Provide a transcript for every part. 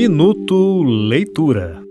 Minuto Leitura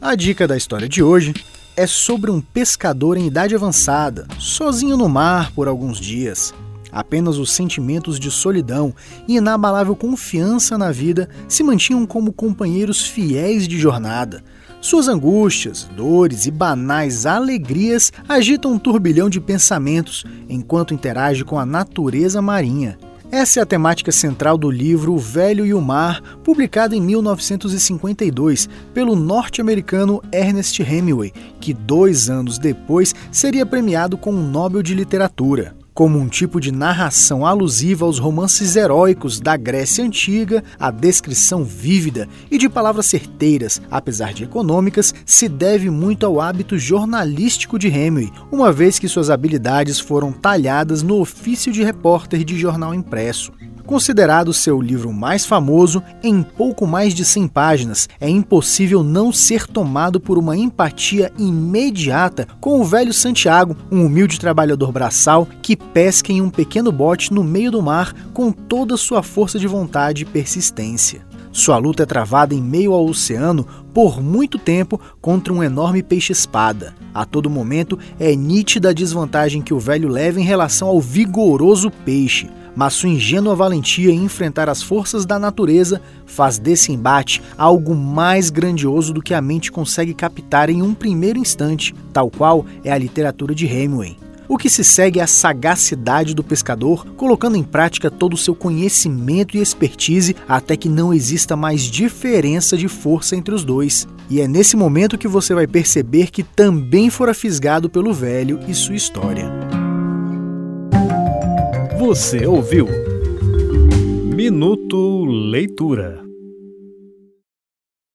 A dica da história de hoje é sobre um pescador em idade avançada, sozinho no mar por alguns dias. Apenas os sentimentos de solidão e inabalável confiança na vida se mantinham como companheiros fiéis de jornada. Suas angústias, dores e banais alegrias agitam um turbilhão de pensamentos enquanto interage com a natureza marinha. Essa é a temática central do livro O Velho e o Mar, publicado em 1952 pelo norte-americano Ernest Hemingway, que dois anos depois seria premiado com o Nobel de Literatura como um tipo de narração alusiva aos romances heróicos da Grécia Antiga, a descrição vívida e de palavras certeiras, apesar de econômicas, se deve muito ao hábito jornalístico de Hemingway, uma vez que suas habilidades foram talhadas no ofício de repórter de jornal impresso. Considerado seu livro mais famoso, em pouco mais de 100 páginas, é impossível não ser tomado por uma empatia imediata com o velho Santiago, um humilde trabalhador braçal que pesca em um pequeno bote no meio do mar com toda sua força de vontade e persistência. Sua luta é travada em meio ao oceano por muito tempo contra um enorme peixe-espada. A todo momento é nítida a desvantagem que o velho leva em relação ao vigoroso peixe mas sua ingênua valentia em enfrentar as forças da natureza faz desse embate algo mais grandioso do que a mente consegue captar em um primeiro instante, tal qual é a literatura de Hemingway. O que se segue é a sagacidade do pescador, colocando em prática todo o seu conhecimento e expertise até que não exista mais diferença de força entre os dois. E é nesse momento que você vai perceber que também fora fisgado pelo velho e sua história. Você ouviu Minuto Leitura.